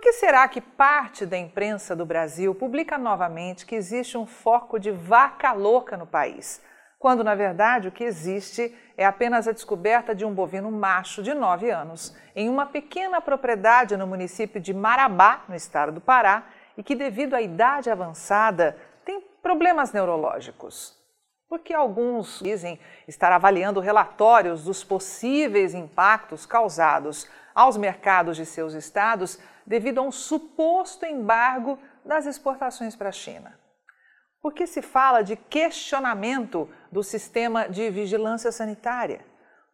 Por que será que parte da imprensa do Brasil publica novamente que existe um foco de vaca louca no país, quando na verdade o que existe é apenas a descoberta de um bovino macho de 9 anos em uma pequena propriedade no município de Marabá, no estado do Pará, e que, devido à idade avançada, tem problemas neurológicos? Porque alguns dizem estar avaliando relatórios dos possíveis impactos causados aos mercados de seus estados devido a um suposto embargo das exportações para a China. Porque se fala de questionamento do sistema de vigilância sanitária.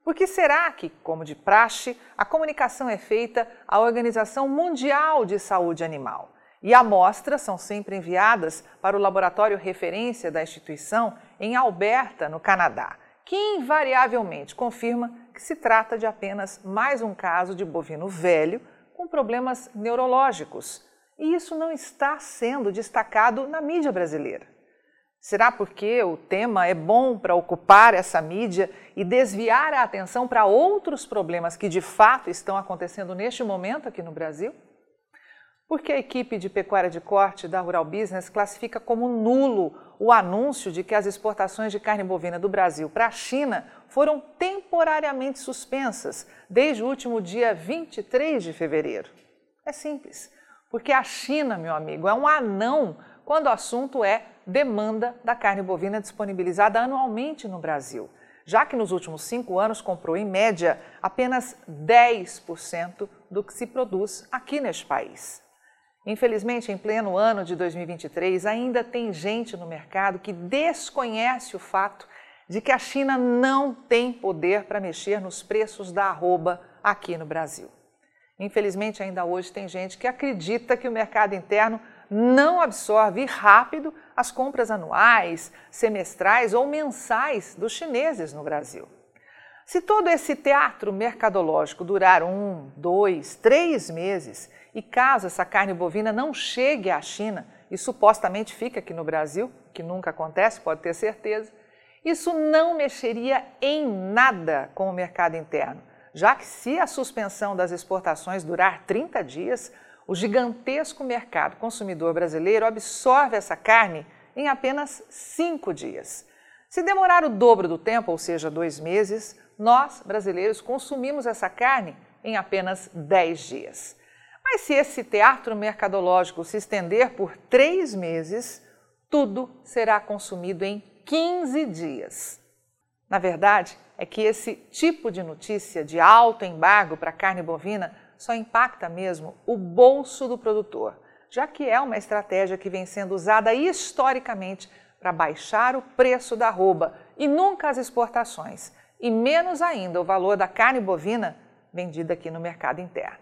Por que será que, como de praxe, a comunicação é feita à Organização Mundial de Saúde Animal? E amostras são sempre enviadas para o laboratório referência da instituição em Alberta, no Canadá, que invariavelmente confirma que se trata de apenas mais um caso de bovino velho com problemas neurológicos. E isso não está sendo destacado na mídia brasileira. Será porque o tema é bom para ocupar essa mídia e desviar a atenção para outros problemas que de fato estão acontecendo neste momento aqui no Brasil? Porque a equipe de pecuária de corte da Rural Business classifica como nulo o anúncio de que as exportações de carne bovina do Brasil para a China foram temporariamente suspensas desde o último dia 23 de fevereiro. É simples, porque a China, meu amigo, é um anão quando o assunto é demanda da carne bovina disponibilizada anualmente no Brasil, já que nos últimos cinco anos comprou, em média, apenas 10% do que se produz aqui neste país. Infelizmente, em pleno ano de 2023, ainda tem gente no mercado que desconhece o fato de que a China não tem poder para mexer nos preços da arroba aqui no Brasil. Infelizmente, ainda hoje tem gente que acredita que o mercado interno não absorve rápido as compras anuais, semestrais ou mensais dos chineses no Brasil. Se todo esse teatro mercadológico durar um, dois, três meses e caso essa carne bovina não chegue à China e supostamente fique aqui no Brasil, que nunca acontece, pode ter certeza, isso não mexeria em nada com o mercado interno, já que se a suspensão das exportações durar 30 dias, o gigantesco mercado consumidor brasileiro absorve essa carne em apenas cinco dias. Se demorar o dobro do tempo, ou seja, dois meses, nós, brasileiros, consumimos essa carne em apenas 10 dias. Mas se esse teatro mercadológico se estender por três meses, tudo será consumido em 15 dias. Na verdade, é que esse tipo de notícia de alto embargo para carne bovina só impacta mesmo o bolso do produtor, já que é uma estratégia que vem sendo usada historicamente para baixar o preço da arroba e nunca as exportações, e menos ainda o valor da carne bovina vendida aqui no mercado interno.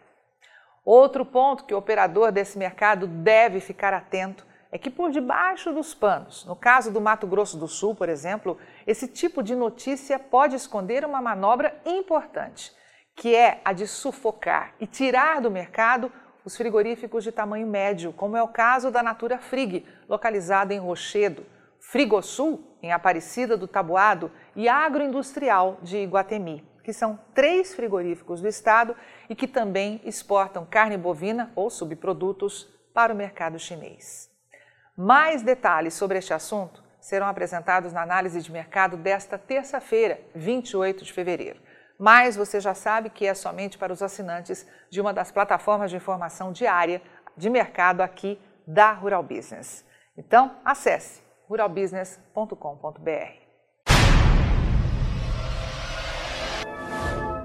Outro ponto que o operador desse mercado deve ficar atento é que por debaixo dos panos, no caso do Mato Grosso do Sul, por exemplo, esse tipo de notícia pode esconder uma manobra importante, que é a de sufocar e tirar do mercado os frigoríficos de tamanho médio, como é o caso da Natura Frig, localizada em Rochedo, Frigosul, em Aparecida do Tabuado, e Agroindustrial de Iguatemi que são três frigoríficos do estado e que também exportam carne bovina ou subprodutos para o mercado chinês. Mais detalhes sobre este assunto serão apresentados na análise de mercado desta terça-feira, 28 de fevereiro. Mas você já sabe que é somente para os assinantes de uma das plataformas de informação diária de mercado aqui da Rural Business. Então, acesse ruralbusiness.com.br.